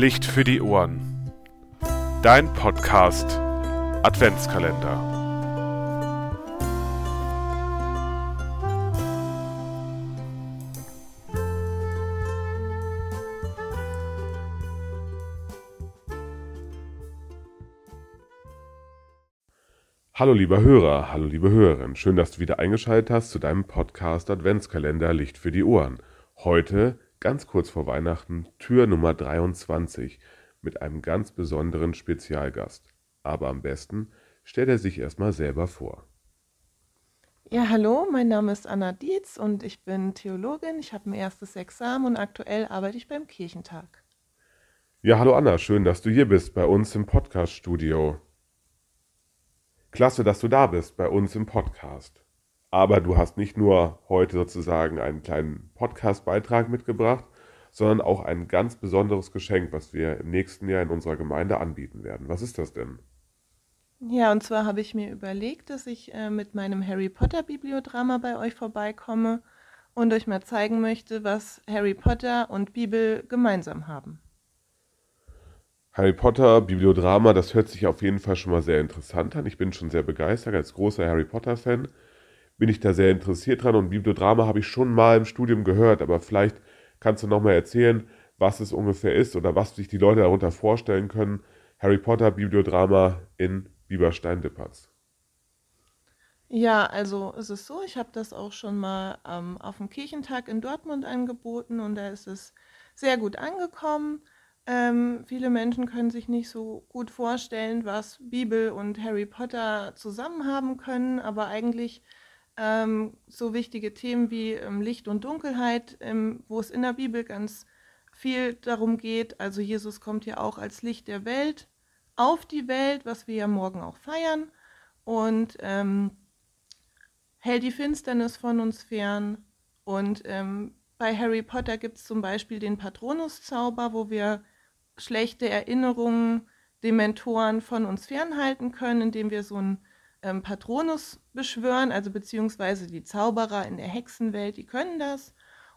Licht für die Ohren. Dein Podcast Adventskalender. Hallo lieber Hörer, hallo liebe Hörerin, schön, dass du wieder eingeschaltet hast zu deinem Podcast Adventskalender Licht für die Ohren. Heute ganz kurz vor Weihnachten Tür Nummer 23 mit einem ganz besonderen Spezialgast. Aber am besten stellt er sich erstmal selber vor. Ja, hallo, mein Name ist Anna Dietz und ich bin Theologin. Ich habe ein erstes Examen und aktuell arbeite ich beim Kirchentag. Ja, hallo Anna, schön, dass du hier bist bei uns im Podcast-Studio. Klasse, dass du da bist bei uns im Podcast. Aber du hast nicht nur heute sozusagen einen kleinen Podcast-Beitrag mitgebracht, sondern auch ein ganz besonderes Geschenk, was wir im nächsten Jahr in unserer Gemeinde anbieten werden. Was ist das denn? Ja, und zwar habe ich mir überlegt, dass ich äh, mit meinem Harry Potter Bibliodrama bei euch vorbeikomme und euch mal zeigen möchte, was Harry Potter und Bibel gemeinsam haben. Harry Potter Bibliodrama, das hört sich auf jeden Fall schon mal sehr interessant an. Ich bin schon sehr begeistert als großer Harry Potter-Fan bin ich da sehr interessiert dran und Bibliodrama habe ich schon mal im Studium gehört, aber vielleicht kannst du noch mal erzählen, was es ungefähr ist oder was sich die Leute darunter vorstellen können. Harry Potter Bibliodrama in Bieberstein-Dippertz. Ja, also es ist so, ich habe das auch schon mal ähm, auf dem Kirchentag in Dortmund angeboten und da ist es sehr gut angekommen. Ähm, viele Menschen können sich nicht so gut vorstellen, was Bibel und Harry Potter zusammen haben können, aber eigentlich ähm, so wichtige Themen wie ähm, Licht und Dunkelheit, ähm, wo es in der Bibel ganz viel darum geht. Also Jesus kommt ja auch als Licht der Welt auf die Welt, was wir ja morgen auch feiern, und ähm, hält die Finsternis von uns fern. Und ähm, bei Harry Potter gibt es zum Beispiel den Patronuszauber, wo wir schlechte Erinnerungen, Dementoren von uns fernhalten können, indem wir so ein ähm, Patronus beschwören, also beziehungsweise die Zauberer in der Hexenwelt, die können das.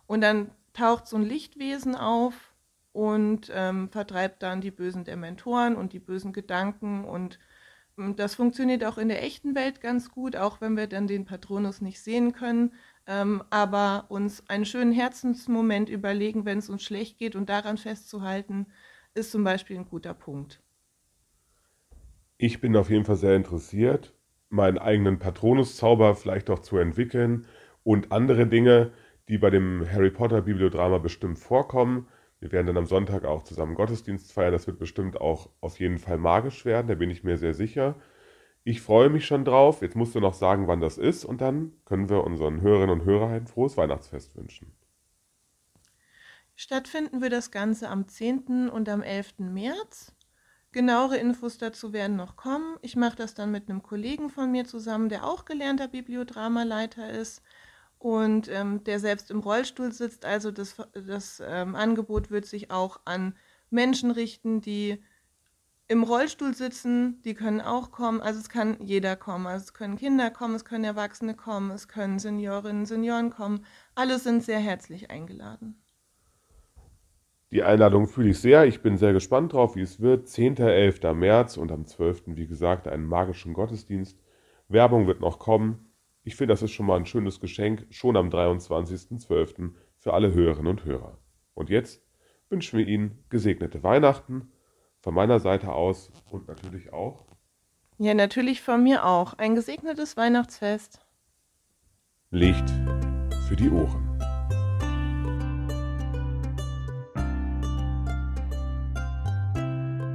Und dann taucht so ein Lichtwesen auf und ähm, vertreibt dann die bösen Dementoren und die bösen Gedanken. Und ähm, das funktioniert auch in der echten Welt ganz gut, auch wenn wir dann den Patronus nicht sehen können. Ähm, aber uns einen schönen Herzensmoment überlegen, wenn es uns schlecht geht und daran festzuhalten, ist zum Beispiel ein guter Punkt. Ich bin auf jeden Fall sehr interessiert meinen eigenen Patronuszauber vielleicht auch zu entwickeln und andere Dinge, die bei dem Harry Potter Bibliodrama bestimmt vorkommen. Wir werden dann am Sonntag auch zusammen Gottesdienst feiern. Das wird bestimmt auch auf jeden Fall magisch werden, da bin ich mir sehr sicher. Ich freue mich schon drauf. Jetzt musst du noch sagen, wann das ist und dann können wir unseren Hörerinnen und Hörern ein frohes Weihnachtsfest wünschen. Stattfinden wird das Ganze am 10. und am 11. März. Genauere Infos dazu werden noch kommen. Ich mache das dann mit einem Kollegen von mir zusammen, der auch gelernter Bibliodramaleiter ist und ähm, der selbst im Rollstuhl sitzt. Also das, das ähm, Angebot wird sich auch an Menschen richten, die im Rollstuhl sitzen, die können auch kommen. Also es kann jeder kommen. Also es können Kinder kommen, es können Erwachsene kommen, es können Seniorinnen, Senioren kommen. Alle sind sehr herzlich eingeladen. Die Einladung fühle ich sehr. Ich bin sehr gespannt drauf, wie es wird. 10. 11. März und am 12. wie gesagt einen magischen Gottesdienst. Werbung wird noch kommen. Ich finde, das ist schon mal ein schönes Geschenk, schon am 23.12. für alle Hörerinnen und Hörer. Und jetzt wünschen wir Ihnen gesegnete Weihnachten von meiner Seite aus und natürlich auch. Ja, natürlich von mir auch. Ein gesegnetes Weihnachtsfest. Licht für die Ohren.